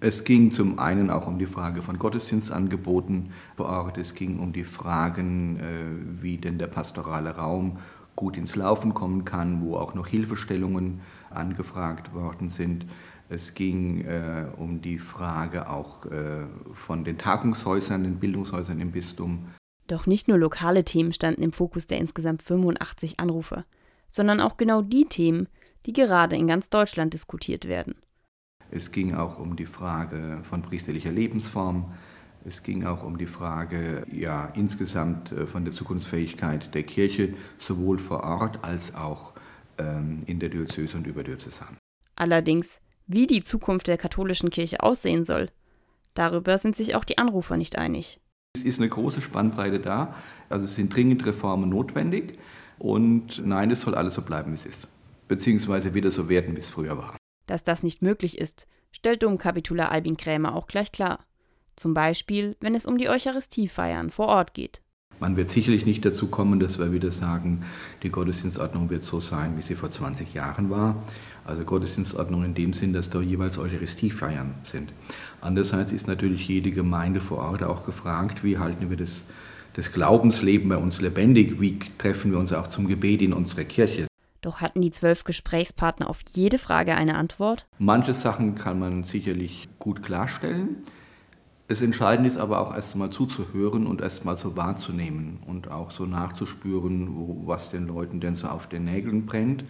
Es ging zum einen auch um die Frage von Gottesdienstangeboten vor Ort. Es ging um die Fragen, äh, wie denn der pastorale Raum gut ins Laufen kommen kann, wo auch noch Hilfestellungen angefragt worden sind. Es ging äh, um die Frage auch äh, von den Tagungshäusern, den Bildungshäusern im Bistum. Doch nicht nur lokale Themen standen im Fokus der insgesamt 85 Anrufe, sondern auch genau die Themen, die gerade in ganz Deutschland diskutiert werden. Es ging auch um die Frage von priesterlicher Lebensform. Es ging auch um die Frage ja, insgesamt äh, von der Zukunftsfähigkeit der Kirche, sowohl vor Ort als auch ähm, in der Diözese und überdiözesan. Allerdings, wie die Zukunft der katholischen Kirche aussehen soll, darüber sind sich auch die Anrufer nicht einig. Es ist eine große Spannbreite da, also es sind dringend Reformen notwendig und nein, es soll alles so bleiben, wie es ist, beziehungsweise wieder so werden, wie es früher war. Dass das nicht möglich ist, stellt Domkapitular Albin Krämer auch gleich klar. Zum Beispiel, wenn es um die Eucharistiefeiern vor Ort geht. Man wird sicherlich nicht dazu kommen, dass wir wieder sagen, die Gottesdienstordnung wird so sein, wie sie vor 20 Jahren war. Also Gottesdienstordnung in dem Sinn, dass da jeweils Eucharistiefeiern sind. Andererseits ist natürlich jede Gemeinde vor Ort auch gefragt, wie halten wir das, das Glaubensleben bei uns lebendig, wie treffen wir uns auch zum Gebet in unserer Kirche. Doch hatten die zwölf Gesprächspartner auf jede Frage eine Antwort? Manche Sachen kann man sicherlich gut klarstellen. Das Entscheidende ist aber auch erst mal zuzuhören und erst mal so wahrzunehmen und auch so nachzuspüren, wo, was den Leuten denn so auf den Nägeln brennt.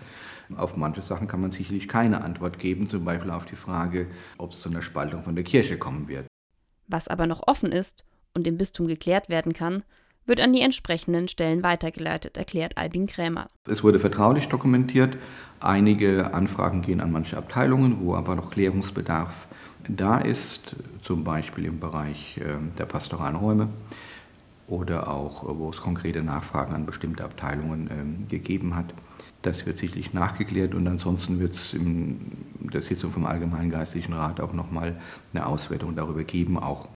Auf manche Sachen kann man sicherlich keine Antwort geben, zum Beispiel auf die Frage, ob es zu einer Spaltung von der Kirche kommen wird. Was aber noch offen ist und im Bistum geklärt werden kann, wird an die entsprechenden Stellen weitergeleitet, erklärt Albin Krämer. Es wurde vertraulich dokumentiert. Einige Anfragen gehen an manche Abteilungen, wo aber noch Klärungsbedarf da ist, zum Beispiel im Bereich ähm, der pastoralen Räume oder auch, wo es konkrete Nachfragen an bestimmte Abteilungen ähm, gegeben hat. Das wird sicherlich nachgeklärt und ansonsten wird es in der Sitzung vom Allgemeinen Geistlichen Rat auch nochmal eine Auswertung darüber geben, auch